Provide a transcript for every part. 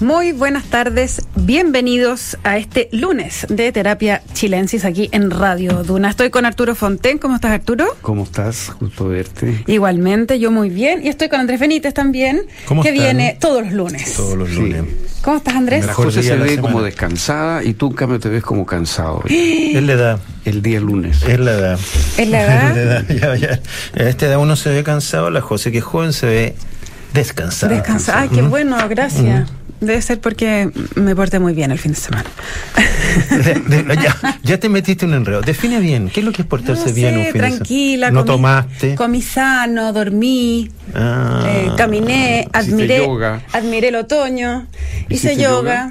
Muy buenas tardes, bienvenidos a este lunes de Terapia Chilensis aquí en Radio Duna. Estoy con Arturo Fonten, ¿cómo estás Arturo? ¿Cómo estás? Gusto verte. Igualmente, yo muy bien. Y estoy con Andrés Benítez también, ¿Cómo que están? viene todos los lunes. Todos los Sí. lunes. ¿Cómo estás Andrés? La José se ve como descansada y tú en cambio te ves como cansado. Es la edad. El día lunes. Es la edad. ¿Es la edad? Es la edad. Ya, ya. A esta edad uno se ve cansado, la José que es joven se ve descansada. Descansa. Ay, qué bueno, gracias. Debe ser porque me porté muy bien el fin de semana. De- de- ya, ya te metiste un enredo. Define bien. ¿Qué es lo que es portarse No bien sé, un fin de semana? tranquila. No comí- tomaste. Comí sano, dormí, Ah. eh, caminé, admiré, yoga. admiré el otoño, hice ¿Hiciste yoga. yoga?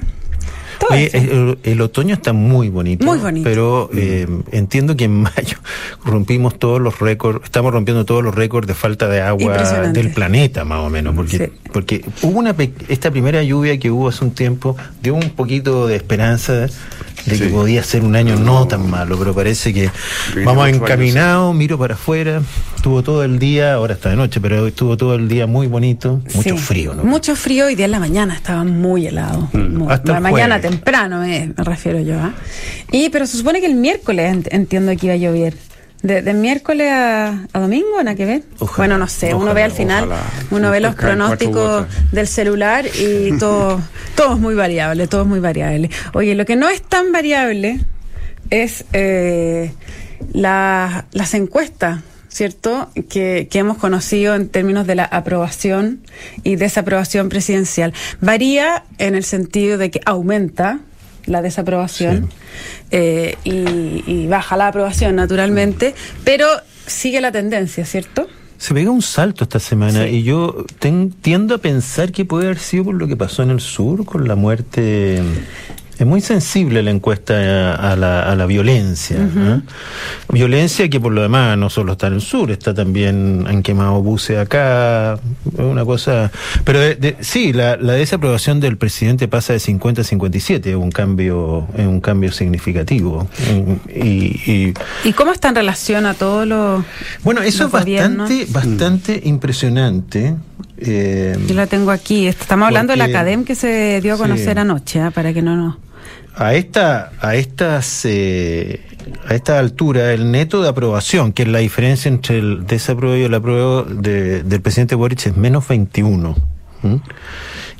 Oye, el, el otoño está muy bonito. Muy bonito. Pero eh, entiendo que en mayo rompimos todos los récords, estamos rompiendo todos los récords de falta de agua del planeta, más o menos. Porque, Sí. porque hubo una esta primera lluvia que hubo hace un tiempo, dio un poquito de esperanza de que podía ser un año no tan malo, pero parece que Viene vamos mucho encaminados, miro para afuera, estuvo todo el día, ahora está de noche, pero estuvo todo el día muy bonito, mucho Sí. frío, ¿no? Mucho frío y día en la mañana estaba muy helado. Muy- Hasta la mañana temprano me, me refiero yo. ¿ah? Y pero se supone que el miércoles ent- entiendo que iba a llover. De, de miércoles a, a domingo, nada que ver. Ojalá, bueno, no sé, uno ve al final, ojalá. uno ve los caen cuatro pronósticos del celular y todo, todo es muy variable, todo es muy variable. Oye, lo que no es tan variable es eh, la- las encuestas, ¿cierto? Que, que hemos conocido en términos de la aprobación y desaprobación presidencial. Varía en el sentido de que aumenta la desaprobación eh, y, y baja la aprobación, naturalmente, pero sigue la tendencia, ¿cierto? Se pega un salto esta semana Sí. y yo ten- tiendo a pensar que puede haber sido por lo que pasó en el sur con la muerte. Es muy sensible la encuesta a, a la, a la violencia. ¿eh? Violencia que por lo demás no solo está en el sur, está también, han quemado buses acá, es una cosa... Pero de- de- sí, la, la desaprobación del presidente pasa de 50 a 57, es un cambio, es un cambio significativo. Y, y, ¿Y cómo está en relación a todos los... bueno, eso es bastante, bastante impresionante. Eh, Yo la tengo aquí. Estamos hablando de la academia que se dio a Sí. conocer anoche, ¿ah? para que no nos... a esta, a estas, eh, a esta altura, el neto de aprobación, que es la diferencia entre el desapruebo y el apruebo de- del presidente Boric, es menos 21. ¿m?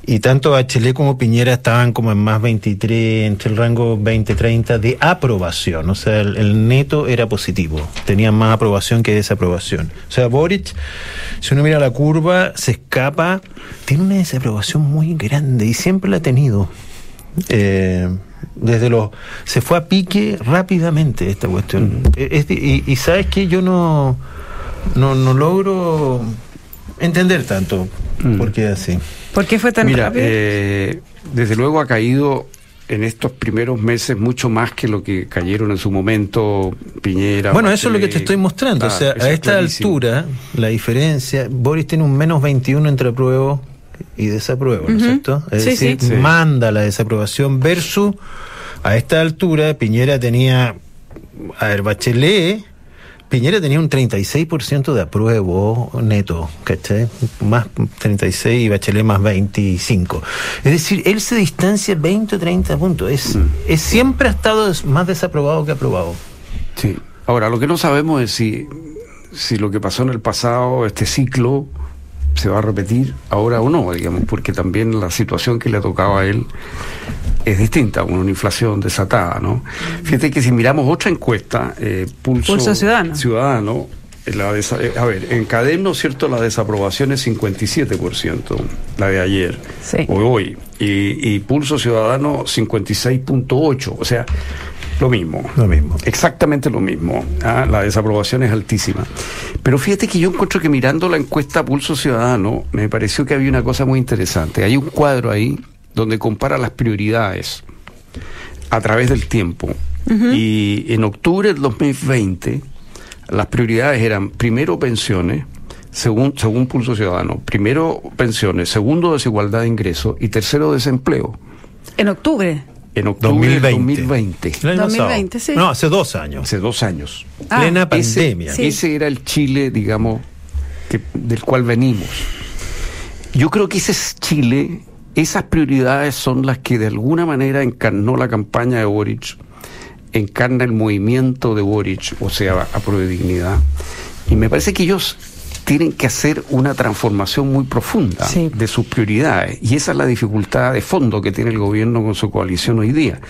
Y tanto Bachelet como Piñera estaban como en más 23, entre el rango 20-30 de aprobación. O sea, el, el neto era positivo. Tenían más aprobación que desaprobación. O sea, Boric, si uno mira la curva, se escapa. Tiene una desaprobación muy grande y siempre la ha tenido. Eh, desde los se fue a pique rápidamente esta cuestión Eh, es de- y, y sabes que yo no no, no logro entender tanto Mm. por qué es así ¿Por qué fue tan Mira, rápido? eh, desde luego ha caído en estos primeros meses mucho más que lo que cayeron en su momento Piñera. bueno eso es lo que te Bachelet. estoy mostrando o Claro, sea a es esta clarísimo. altura la diferencia Boris tiene un menos 21 entre apruebo y desapruebo ¿no es cierto? es Sí, decir sí. Manda la desaprobación versus a esta altura Piñera tenía a ver Bachelet Piñera tenía un 36% de apruebo neto, ¿cachai? Más 36 y Bachelet más 25. Es decir, él se distancia 20 o 30 puntos. Es, Mm. es siempre ha estado más desaprobado que aprobado. Sí. Ahora, lo que no sabemos es si, si lo que pasó en el pasado, este ciclo, se va a repetir ahora o no, digamos, porque también la situación que le tocaba a él es distinta, una inflación desatada, ¿no? Fíjate que si miramos otra encuesta, eh, Pulso, Pulso Ciudadano. Ciudadano, eh, la desa- eh, a ver, en Cadem, ¿no es cierto?, la desaprobación es 57%, la de ayer, Sí. o hoy, y, y Pulso Ciudadano 56.8%, o sea, lo mismo. Lo mismo. Exactamente lo mismo. Ah, La desaprobación es altísima. Pero fíjate que yo encuentro que mirando la encuesta Pulso Ciudadano, me pareció que había una cosa muy interesante. Hay un cuadro ahí donde compara las prioridades a través del tiempo. Y en octubre del 2020, las prioridades eran primero pensiones, según, según Pulso Ciudadano, primero pensiones, segundo desigualdad de ingresos y tercero desempleo. En octubre. En octubre del 2020. 2020, El año 2020, pasado. sí. No, hace dos años. hace dos años. Ah, Plena Ese- pandemia. Sí. Ese era el Chile, digamos, que, del cual venimos. Yo creo que ese es Chile esas prioridades son las que de alguna manera encarnó la campaña de Boric, encarna el movimiento de Boric, o sea, a pro de dignidad. Y me parece que ellos tienen que hacer una transformación muy profunda de sus prioridades. Y esa es la dificultad de fondo que tiene el gobierno con su coalición hoy día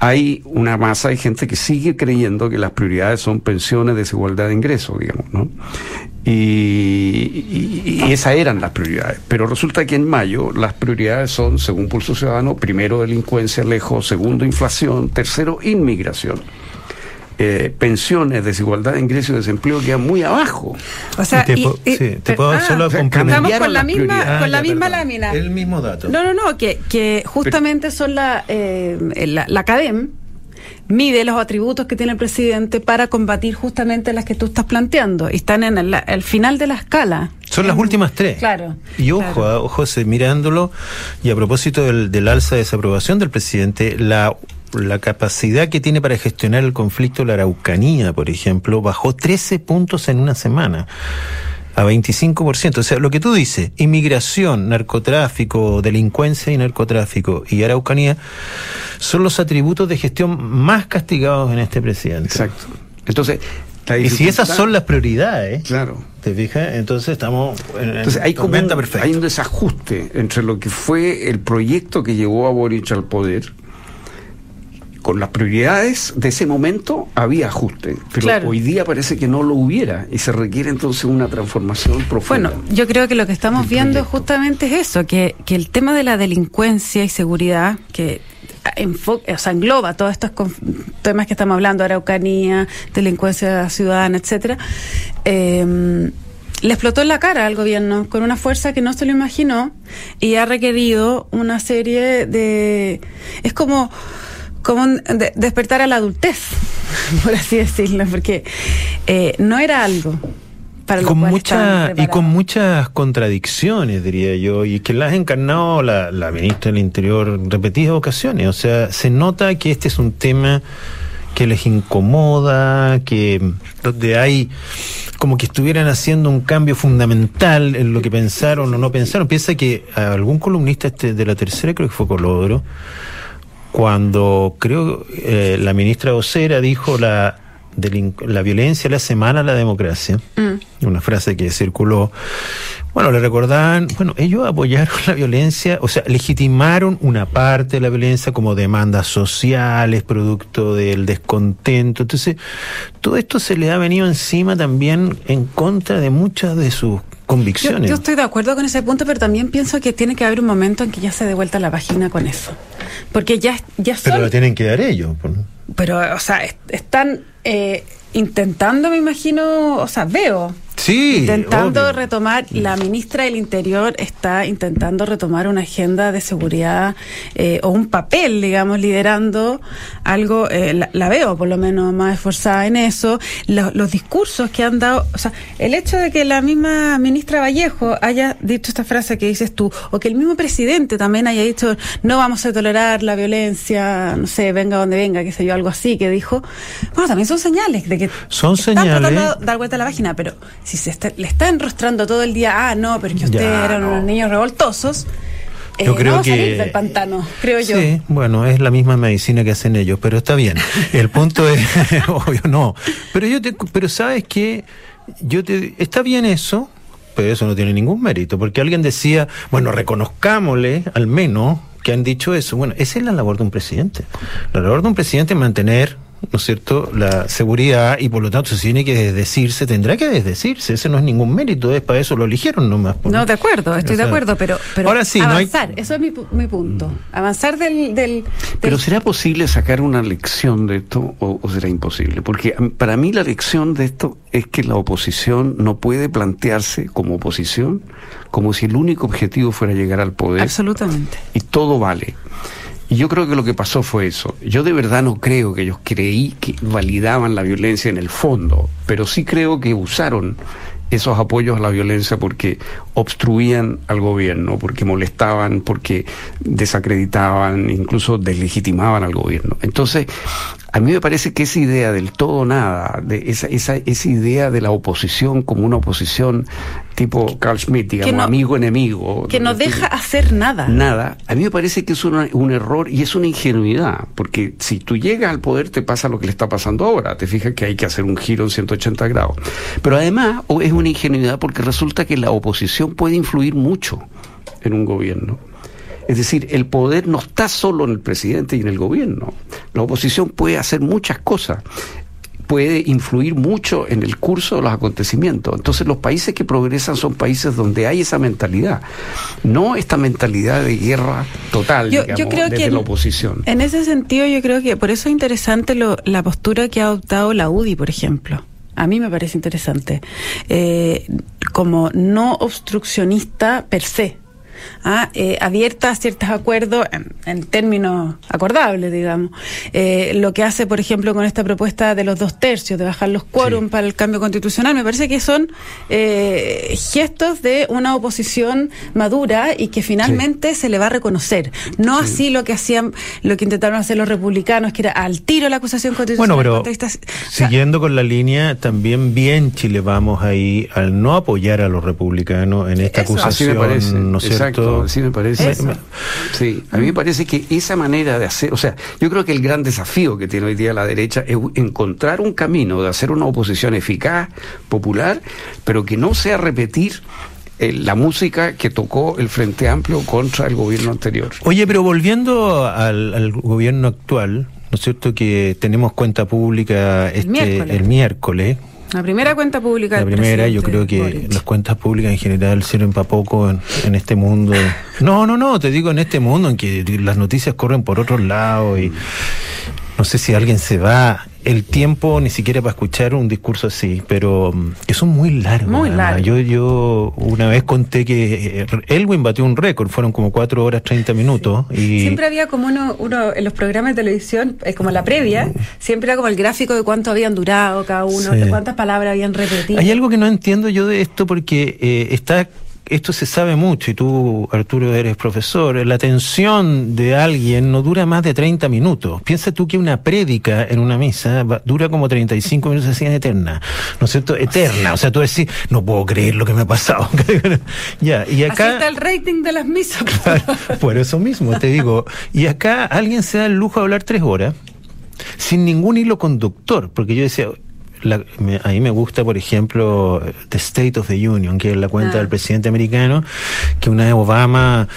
hay una masa de gente que sigue creyendo que las prioridades son pensiones, desigualdad de ingresos, digamos, ¿no? Y, y, esas eran las prioridades. Pero resulta que en mayo las prioridades son, según Pulso Ciudadano, primero delincuencia lejos, segundo inflación, tercero inmigración. Eh, pensiones, desigualdad de ingresos y desempleo quedan muy abajo. O sea, te, puedo ah, solo Estamos con la misma, con la misma lámina. El mismo dato. No, no, no, que, que justamente son la, eh, la, la CADEM mide los atributos que tiene el presidente para combatir justamente las que tú estás planteando. Y están en el, final de la escala. Son las últimas tres. Claro. Y ojo, ah, José, mirándolo, y a propósito del, del alza de desaprobación del presidente, la la capacidad que tiene para gestionar el conflicto la Araucanía, por ejemplo, bajó 13 puntos en una semana a 25%. O sea, lo que tú dices, inmigración, narcotráfico, delincuencia y narcotráfico y Araucanía son los atributos de gestión más castigados en este presidente. Exacto. Entonces, y si esas son las prioridades, claro. ¿te fijas? Entonces estamos en, Entonces, hay, como hay un desajuste entre lo que fue el proyecto que llevó a Boric al poder con las prioridades de ese momento había ajuste, pero hoy día parece que no lo hubiera y se requiere entonces una transformación profunda. Bueno, yo creo que lo que estamos viendo justamente es eso, que, que el tema de la delincuencia y seguridad, que o sea, engloba todos estos temas que estamos hablando, araucanía, delincuencia ciudadana, etcétera, eh, le explotó en la cara al gobierno con una fuerza que no se lo imaginó y ha requerido una serie de... Es como como despertar a la adultez, por así decirlo, porque eh, no era algo. Para y, con mucha, y con muchas contradicciones, diría yo, y que las ha encarnado la, la ministra del Interior en repetidas ocasiones. O sea, se nota que este es un tema que les incomoda, que donde hay como que estuvieran haciendo un cambio fundamental en lo que pensaron o no pensaron. Piensa que algún columnista este de la tercera, creo que fue Colodro, cuando creo eh, la ministra Ocera dijo la, la violencia la semana a la democracia, mm. una frase que circuló, bueno, le recordaban, bueno, ellos apoyaron la violencia, o sea, legitimaron una parte de la violencia como demandas sociales, producto del descontento. Entonces, todo esto se le ha venido encima también en contra de muchas de sus convicciones. Yo, estoy de acuerdo con ese punto, pero también pienso que tiene que haber un momento en que ya se dé vuelta la página con eso. Porque ya, ya son... Pero lo tienen que dar ellos. Pero, o sea, están eh, intentando, me imagino, o sea, veo Sí, intentando retomar, la ministra del Interior está intentando retomar una agenda de seguridad eh, o un papel, digamos, liderando algo, eh, la, veo por lo menos más esforzada en eso, los discursos que han dado, o sea, el hecho de que la misma ministra Vallejo haya dicho esta frase que dices tú, o que el mismo presidente también haya dicho, no vamos a tolerar la violencia, no sé, venga donde venga, qué sé yo, algo así, que dijo, bueno, también son señales de que son señales. tratando de dar vuelta a la página, pero si se le está enrostrando todo el día, ah, no, pero que ustedes eran unos niños revoltosos. Yo eh, creo que del pantano, creo yo. Sí, bueno, es la misma medicina que hacen ellos, pero está bien. El punto es, obvio, no. Pero yo te, pero sabes que yo te, está bien eso, pero eso no tiene ningún mérito, porque alguien decía, bueno, reconozcámosle al menos que han dicho eso. Bueno, esa es la labor de un presidente. La labor de un presidente es mantener ¿no es cierto?, la seguridad y por lo tanto se tiene que desdecirse, tendrá que desdecirse, ese no es ningún mérito, es para eso lo eligieron nomás. No, de acuerdo, estoy de acuerdo, pero, pero Ahora sí, avanzar, eso es mi, mi punto, avanzar del, del, Pero ¿será posible sacar una lección de esto o, o será imposible? Porque para mí la lección de esto es que la oposición no puede plantearse como oposición como si el único objetivo fuera llegar al poder. Absolutamente. Y todo vale. Yo creo que lo que pasó fue eso. Yo de verdad no creo que ellos creí que validaban la violencia en el fondo, pero sí creo que usaron esos apoyos a la violencia porque obstruían al gobierno, porque molestaban, porque desacreditaban, incluso deslegitimaban al gobierno. Entonces, a mí me parece que esa idea del todo nada, de esa, esa, esa idea de la oposición como una oposición tipo Carl Schmitt, digamos, amigo-enemigo. Que no deja hacer nada. Nada. A mí me parece que es un error y es una ingenuidad, porque si tú llegas al poder te pasa lo que le está pasando ahora. Te fijas que hay que hacer un giro en 180 grados. Pero además es una ingenuidad porque resulta que la oposición puede influir mucho en un gobierno. Es decir, el poder no está solo en el presidente y en el gobierno. La oposición puede hacer muchas cosas puede influir mucho en el curso de los acontecimientos. Entonces los países que progresan son países donde hay esa mentalidad, no esta mentalidad de guerra total, yo, creo desde que la oposición. En ese sentido yo creo que por eso es interesante la postura que ha adoptado la UDI, por ejemplo. A mí me parece interesante. Eh, como no obstruccionista per se ¿ah? eh, abierta a ciertos acuerdos en, términos acordables, digamos. Eh, lo que hace, por ejemplo, con esta propuesta de los dos tercios, de bajar los quórum para el cambio constitucional, me parece que son eh, gestos de una oposición madura y que finalmente se le va a reconocer. No así lo que hacían, lo que intentaron hacer los republicanos, que era al tiro la acusación constitucional. Bueno, pero siguiendo con la línea, también bien Chile vamos ahí al no apoyar a los republicanos en esta acusación, ¿no sí me parece. Sí, a mí me parece que esa manera de hacer, o sea, yo creo que el gran desafío que tiene hoy día la derecha es encontrar un camino de hacer una oposición eficaz, popular, pero que no sea repetir eh, la música que tocó el Frente Amplio contra el gobierno anterior. Oye, pero volviendo al, gobierno actual, ¿no es cierto que tenemos cuenta pública este, el miércoles la primera cuenta pública. La primera, yo creo que las cuentas públicas en general sirven para poco en, este mundo. No, no, no, te digo en este mundo en que las noticias corren por otros lados y no sé si alguien se va el tiempo ni siquiera para escuchar un discurso así, pero mm, que son muy largos. Muy largos. Yo, yo una vez conté que eh, Elwin batió un récord, fueron como 4 horas 30 minutos. Y... Siempre había como uno, uno en los programas de televisión, es como la previa, siempre era como el gráfico de cuánto habían durado cada uno, de cuántas palabras habían repetido. Hay algo que no entiendo yo de esto porque eh, está esto se sabe mucho, y tú, Arturo, eres profesor, la atención de alguien no dura más de 30 minutos. Piensa tú que una prédica en una misa dura como 35 minutos, así en eterna, ¿no es cierto? Eterna. O sea, tú decís, no puedo creer lo que me ha pasado. ya, y acá... Así está el rating de las misas. por eso mismo, te digo. Y acá alguien se da el lujo de hablar tres horas sin ningún hilo conductor, porque yo decía, la, me, a mí me gusta, por ejemplo, The State of the Union, que es la cuenta ah. del presidente americano, que una vez Obama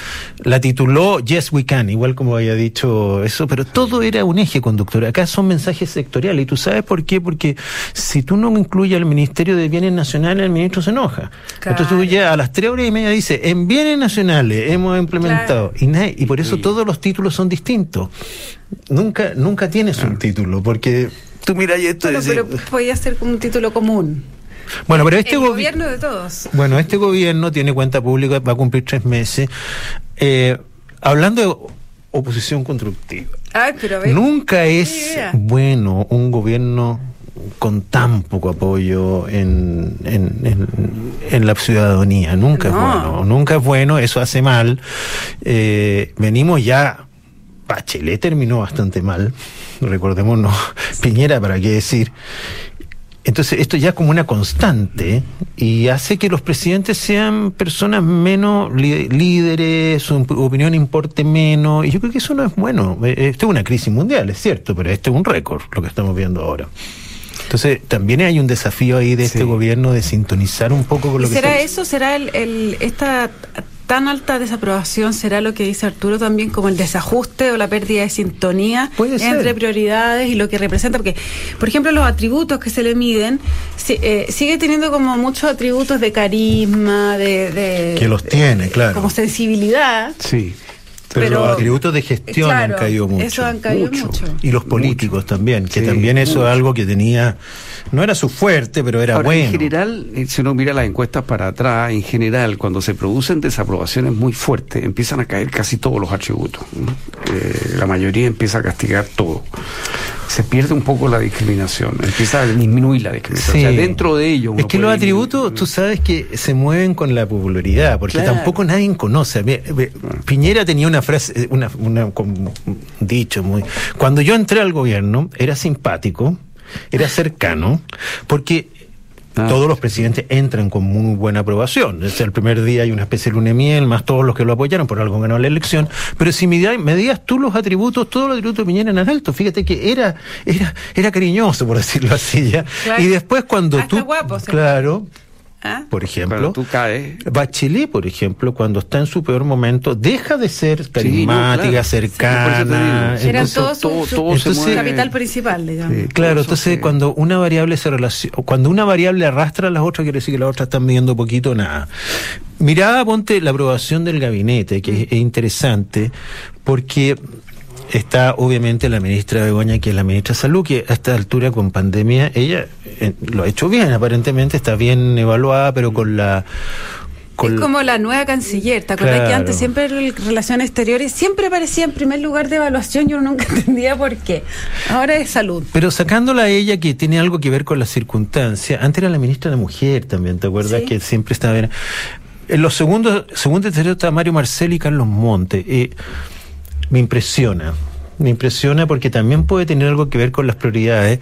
la tituló Yes We Can, igual como había dicho eso, pero todo era un eje conductor. Acá son mensajes sectoriales. ¿Y tú sabes por qué? Porque si tú no incluyes al Ministerio de Bienes Nacionales, el ministro se enoja. Entonces tú ya a las tres horas y media dices, en Bienes Nacionales hemos implementado. Y, y por eso todos los títulos son distintos. Nunca, nunca tienes un título, porque tú mira y esto bueno, pero podía ser como un título común. Bueno, pero este gobierno de todos. Bueno, este gobierno tiene cuenta pública, va a cumplir tres meses. Eh, hablando de oposición constructiva. Ay, pero Nunca es bueno un gobierno con tan poco apoyo en, en, en, la ciudadanía. Nunca es bueno. Nunca es bueno, eso hace mal. Eh, venimos ya. Bachelet terminó bastante mal recordémonos, Piñera, ¿para qué decir? Entonces, esto ya como una constante y hace que los presidentes sean personas menos líderes, su opinión importe menos, y yo creo que eso no es bueno. Eh, esto es una crisis mundial, es cierto, pero este es un récord, lo que estamos viendo ahora. Entonces, también hay un desafío ahí de este gobierno de sintonizar un poco con lo que ¿Será eso? ¿Será el, el, esta tan alta desaprobación será lo que dice Arturo también como el desajuste o la pérdida de sintonía entre prioridades y lo que representa porque por ejemplo los atributos que se le miden eh, sigue teniendo como muchos atributos de carisma de, que los tiene claro. como sensibilidad. Sí pero, los atributos de gestión han caído mucho. Eso han caído mucho. Y los políticos también, que también eso es algo que tenía, no era su fuerte, pero era bueno. En general, eh, si uno mira las encuestas para atrás, en general, cuando se producen desaprobaciones muy fuertes, empiezan a caer casi todos los atributos. Eh, la mayoría empieza a castigar todo. Se pierde un poco la discriminación, empieza a disminuir la discriminación. Sí. O sea, dentro de ello. Es que los atributos, tú sabes que se mueven con la popularidad, porque Claro. tampoco nadie conoce. Piñera tenía una frase, eh, una, una- un dicho muy. Cuando yo entré al gobierno, era simpático, era cercano, porque. Ah. Todos los presidentes entran con muy buena aprobación. Es el primer día hay una especie de luna miel, más todos los que lo apoyaron, por algo ganó la elección. Pero si medías, tú los atributos, todos los atributos de Piñera eran altos. Fíjate que era, era, era cariñoso, por decirlo así ya. Claro. Y después cuando Hasta tú. guapo, claro, ¿Ah? por ejemplo. Pero tú caes. Bachelet, por ejemplo, cuando está en su peor momento, deja de ser carismática, claro. cercana. Sí, entonces- Era Entonces, todo su, su- todo se su mueve. capital principal, digamos. Sí. Claro, entonces sí. cuando una variable se relaciona, cuando una variable arrastra a las otras, quiere decir que las otras están midiendo poquito o nada. Mirá, ponte la aprobación del gabinete, que es, es interesante, porque está obviamente la ministra Begoña, que es la ministra de Salud, que a esta altura con pandemia, ella eh, lo ha hecho bien, aparentemente está bien evaluada, pero con la... es como la nueva canciller. ¿Te acuerdas que antes siempre el- Relaciones Exteriores siempre aparecía en primer lugar de evaluación? Yo nunca entendía por qué. Ahora es salud. Pero sacándola a ella, que tiene algo que ver con las circunstancias, antes era la ministra de la Mujer también, ¿te acuerdas? Sí. Que siempre estaba... En, en los segundos, segundo y tercero está Mario Marcel y Carlos Monte. Eh, me impresiona, me impresiona porque también puede tener algo que ver con las prioridades.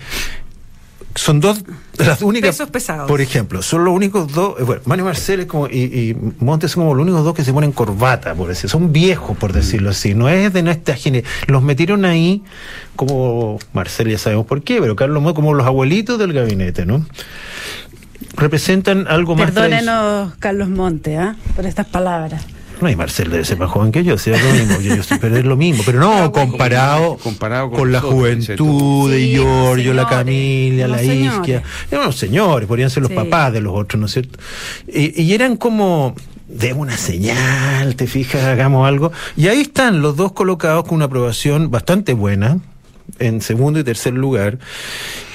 Son dos de las únicas. Pesos pesados. Por ejemplo, son los únicos dos. eh, Bueno, Mario Marcel es como, y, y Montes son como los únicos dos que se ponen corbata, por decir. Son viejos, por decirlo así. No es de nuestra generación. Los metieron ahí como. Marcel ya sabemos por qué, pero Carlos Montes como los abuelitos del gabinete, ¿no? Representan algo más. Perdónenos, Carlos Monte, ¿ah? por estas palabras. No, y Marcel debe ser más joven que yo, sí, es lo mismo, yo, yo sí, pero es lo mismo, pero no comparado, Comparado con con, la juventud de Sí, Giorgio, la Camila, la. Isquia, eran unos señores, podrían ser los Sí. papás de los otros, ¿no es cierto? Y, y eran como de una señal, te fijas, hagamos algo, y ahí están los dos colocados con una aprobación bastante buena, en segundo y tercer lugar.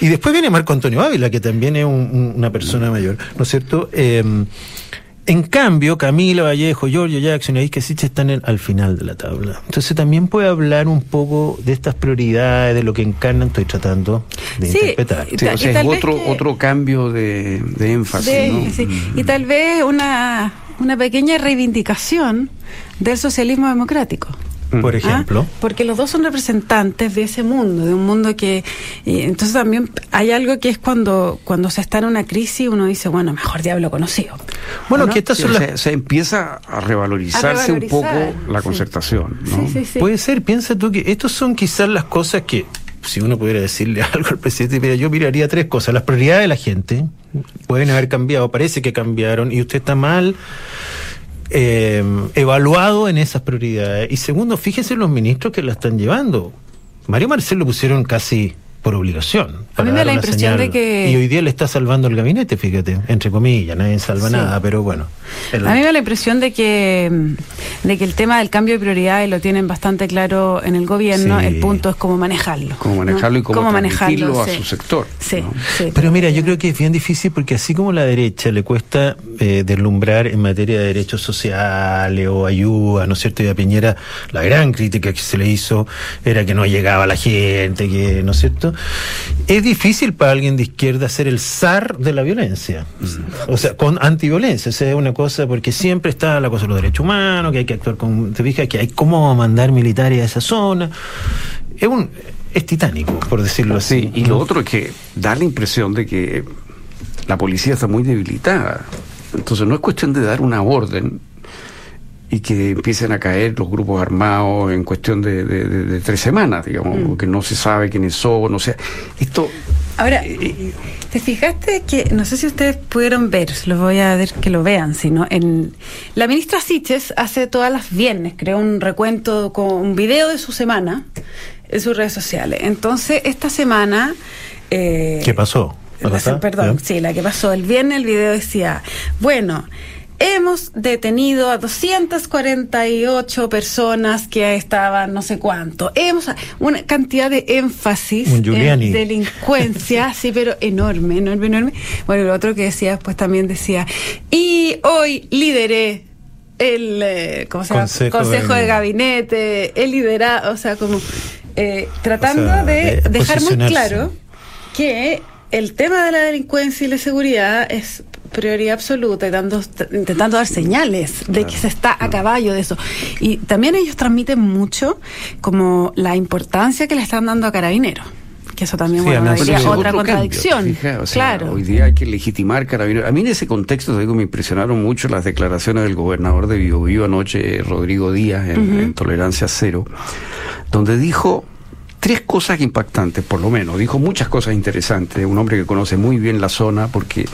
Y después viene Marco Antonio Ávila, que también es un- un- una persona mayor, ¿no es cierto? Eh, en cambio, Camila Vallejo, Giorgio Jackson y Isquia Sitch están en- al final de la tabla. Entonces también puede hablar un poco de estas prioridades, de lo que encarnan, estoy tratando de Sí, interpretar. Sí, o sea, es otro, que- otro cambio de, de énfasis. De- ¿no? sí. Y tal vez una, una pequeña reivindicación del socialismo democrático. Por ¿ah? ejemplo. Porque los dos son representantes de ese mundo, de un mundo que... y entonces también hay algo que es cuando, cuando se está en una crisis, uno dice, bueno, mejor diablo conocido. Bueno, ¿no? que estas Sí, son las... se empieza a revalorizarse A un poco la sí. concertación. ¿no? Sí, sí, sí. Puede ser, piensa tú que estos son quizás las cosas que, si uno pudiera decirle algo al presidente, mira, yo miraría tres cosas. Las prioridades de la gente pueden haber cambiado, parece que cambiaron, y usted está mal eh, evaluado en esas prioridades. Y segundo, fíjese los ministros que la están llevando. Mario Marcel lo pusieron casi por obligación. A mí me da la impresión de que- Y hoy día le está salvando el gabinete, fíjate, entre comillas, nadie salva Sí. nada, pero bueno. El- A mí me da la impresión de que, mm, de que el tema del cambio de prioridades lo tienen bastante claro en el gobierno. Sí. El punto es cómo manejarlo. Cómo ¿no? manejarlo y cómo, transmitirlo a sí. su sector. Sí, ¿no? sí. Pero mira, yo creo que es bien difícil porque así como a la derecha le cuesta eh, deslumbrar en materia de derechos sociales o ayuda, ¿no es cierto? Y a Piñera la gran crítica que se le hizo era que no llegaba la gente, que, ¿no es cierto? Es difícil para alguien de izquierda ser el zar de la violencia, o sea, con antiviolencia, o sea, es una cosa porque siempre está la cosa de los derechos humanos, que hay que actuar con, te fijas, que hay cómo mandar militares a esa zona. Es un es titánico, por decirlo así. Sí, y lo otro es que da la impresión de que la policía está muy debilitada. Entonces no es cuestión de dar una orden y que empiecen a caer los grupos armados en cuestión de, de- de- de tres semanas, digamos, Mm. porque no se sabe quiénes son, o sea, esto... Ahora, ¿te fijaste que, no sé si ustedes pudieron ver, los voy a ver que lo vean, sino en la ministra Siches hace todas las viernes, creó un recuento con un video de su semana en sus redes sociales. Entonces, esta semana... eh, ¿Qué pasó? perdón, ¿Ya? sí, la que pasó el viernes, el video decía, bueno, hemos detenido a 248 personas que estaban no sé cuánto. Hemos una cantidad de énfasis en delincuencia, sí, pero enorme, enorme, enorme. Bueno, lo otro que decía después también decía, y hoy lideré el eh, ¿cómo se llama? Consejo consejo, de- de gabinete, el liderado, o sea, como eh, tratando O sea, de, de dejar muy claro que el tema de la delincuencia y la seguridad es prioridad absoluta y dando, intentando dar señales de que se está a caballo de eso. Y también ellos transmiten mucho como la importancia que le están dando a carabineros. Que eso también Sí, bueno, es otra contradicción. cambio, fija, o sea, claro. Hoy día hay que legitimar carabineros. A mí en ese contexto, te digo, me impresionaron mucho las declaraciones del gobernador de Biobío anoche, Rodrigo Díaz, en, en Tolerancia Cero, donde dijo tres cosas impactantes, por lo menos. Dijo muchas cosas interesantes. Un hombre que conoce muy bien la zona, porque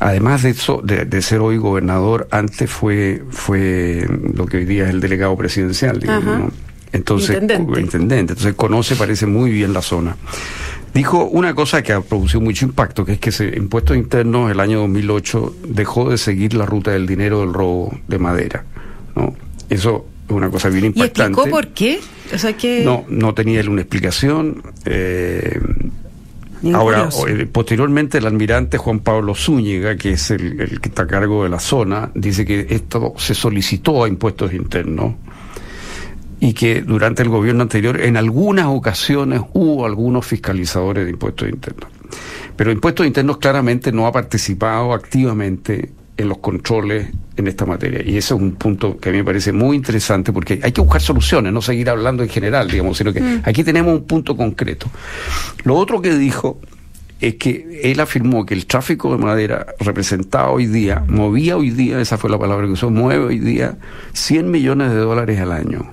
además de eso, de, de ser hoy gobernador, antes fue, fue lo que hoy día es el delegado presidencial, digamos. ¿no? Entonces, Intendente. intendente. Entonces conoce, parece muy bien la zona. Dijo una cosa que ha producido mucho impacto, que es que se, Impuestos Internos el año 2008 dejó de seguir la ruta del dinero del robo de madera. ¿no? Eso es una cosa bien ¿Y explicó por qué? O sea que... No, no tenía él una explicación. eh, ahora, eh, posteriormente, el almirante Juan Pablo Zúñiga, que es el, el que está a cargo de la zona, dice que esto se solicitó a impuestos internos y que durante el gobierno anterior, en algunas ocasiones, hubo algunos fiscalizadores de impuestos internos. Pero impuestos internos claramente no ha participado activamente en los controles en esta materia. Y ese es un punto que a mí me parece muy interesante porque hay que buscar soluciones, no seguir hablando en general, digamos, sino que aquí tenemos un punto concreto. Lo otro que dijo es que él afirmó que el tráfico de madera representaba hoy día, movía hoy día, esa fue la palabra que usó, mueve hoy día 100 millones de dólares al año.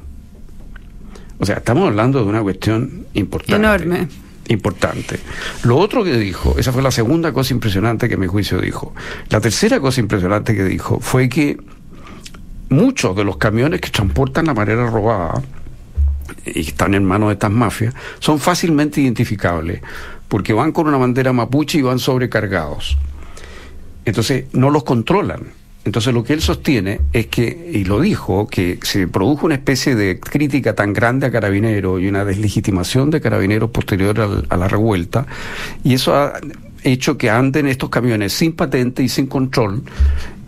O sea, estamos hablando de una cuestión importante. Enorme. Importante. Lo otro que dijo, esa fue la segunda cosa impresionante que mi juicio dijo. La tercera cosa impresionante que dijo fue que muchos de los camiones que transportan la madera robada y están en manos de estas mafias son fácilmente identificables porque van con una bandera mapuche y van sobrecargados. Entonces no los controlan. Entonces lo que él sostiene es que, y lo dijo, que se produjo una especie de crítica tan grande a Carabineros y una deslegitimación de Carabineros posterior al- a la revuelta, y eso ha hecho que anden estos camiones sin patente y sin control,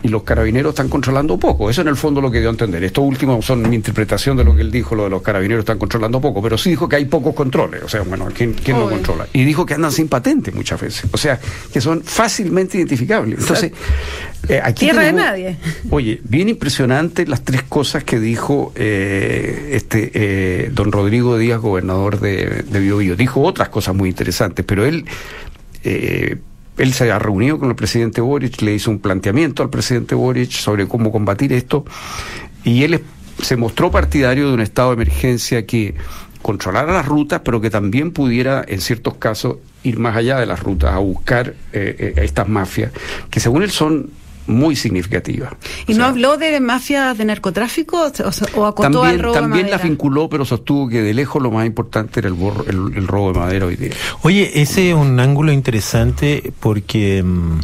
y los carabineros están controlando poco. Eso en el fondo lo que dio a entender. Esto último son mi interpretación de lo que él dijo, lo de los carabineros están controlando poco, pero sí dijo que hay pocos controles. O sea, bueno, ¿quién, quién lo controla? Y dijo que andan sin patente muchas veces. O sea, que son fácilmente identificables. Entonces, eh, aquí Tierra de nadie. Oye, bien impresionante las tres cosas que dijo eh, este eh, don Rodrigo Díaz, gobernador de, de Biobío. Dijo otras cosas muy interesantes, pero él eh, él se ha reunido con el presidente Boric, le hizo un planteamiento al presidente Boric sobre cómo combatir esto, y él se mostró partidario de un estado de emergencia que controlara las rutas, pero que también pudiera, en ciertos casos, ir más allá de las rutas, a buscar eh, eh, a estas mafias, que según él son muy significativas. ¿Y O no sea, habló de mafias de narcotráfico o, acotó al también, robo de también las madera? vinculó, pero sostuvo que de lejos lo más importante era el, borro- el, el robo de madera hoy día. Oye, ese es un ángulo interesante porque mm,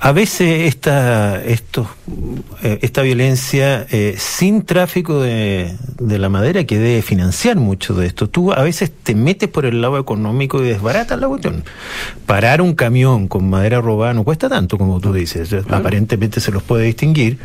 a veces esta, estos, eh, esta violencia eh, sin tráfico de, de la madera que debe financiar mucho de esto, tú a veces te metes por el lado económico y desbaratas la cuestión. Parar un camión con madera robada no cuesta tanto como tú dices, aparentemente se los puede distinguir,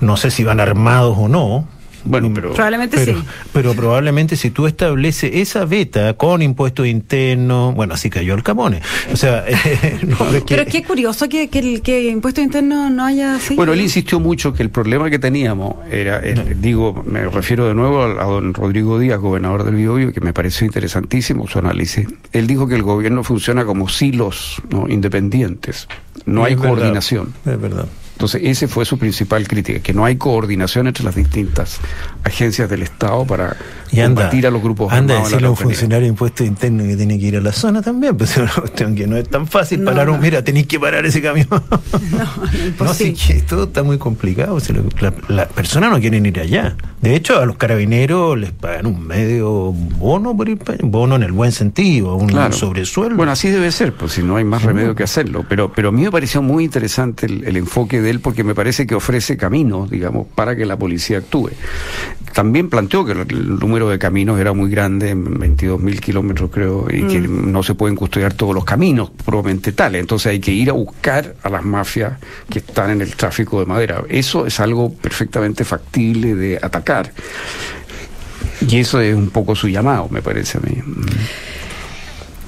no sé si van armados o no. Bueno, pero Probablemente Pero, sí. pero probablemente si tú estableces esa beta con impuestos internos, bueno, así cayó el Camone. O sea, eh, no, es que- Pero es que curioso que, que el que impuesto interno no haya sido. Bueno, él insistió mucho que el problema que teníamos era, eh, digo, me refiero de nuevo a, a don Rodrigo Díaz, gobernador del Biobío, que me pareció interesantísimo su análisis. Él dijo que el gobierno funciona como silos ¿no? independientes, no hay es verdad, coordinación. es verdad. Entonces, ese fue su principal crítica, que no hay coordinación entre las distintas agencias del Estado para Y anda, combatir a los grupos anda a armados en la decirle a un funcionario de impuestos internos que tiene que ir a la zona también, pues es una cuestión que no es tan fácil No, parar un, no. mira, tenéis que parar ese camión. No, No, sí, que todo está muy complicado. si lo- la- Las personas no quieren ir allá. De hecho, a los carabineros les pagan un medio bono por ir para. Bono en el buen sentido, un Claro. sobresueldo. Bueno, así debe ser, pues si no hay más remedio que hacerlo. Pero, pero a mí me pareció muy interesante el, el enfoque de él porque me parece que ofrece caminos, digamos, para que la policía actúe. También planteó que el, el número de caminos era muy grande, 22 mil kilómetros creo, y que no se pueden custodiar todos los caminos probablemente tales. Entonces hay que ir a buscar a las mafias que están en el tráfico de madera. Eso es algo perfectamente factible de atacar. Y eso es un poco su llamado, me parece a mí.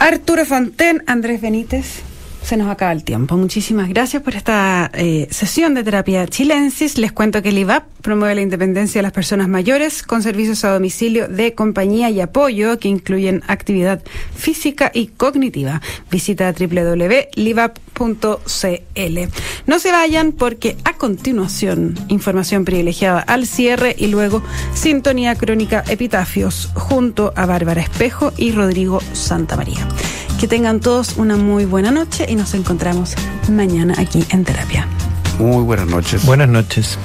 Arturo Fonten, Andrés Benítez. Se nos acaba el tiempo. Muchísimas gracias por esta eh, sesión de terapia chilensis. Les cuento que el IVAP promueve la independencia de las personas mayores con servicios a domicilio de compañía y apoyo que incluyen actividad física y cognitiva. Visita www.livap.cl. No se vayan porque a continuación información privilegiada al cierre y luego sintonía crónica epitafios junto a Bárbara Espejo y Rodrigo Santamaría. Que tengan todos una muy buena noche y nos encontramos mañana aquí en terapia. Muy buenas noches. Buenas noches.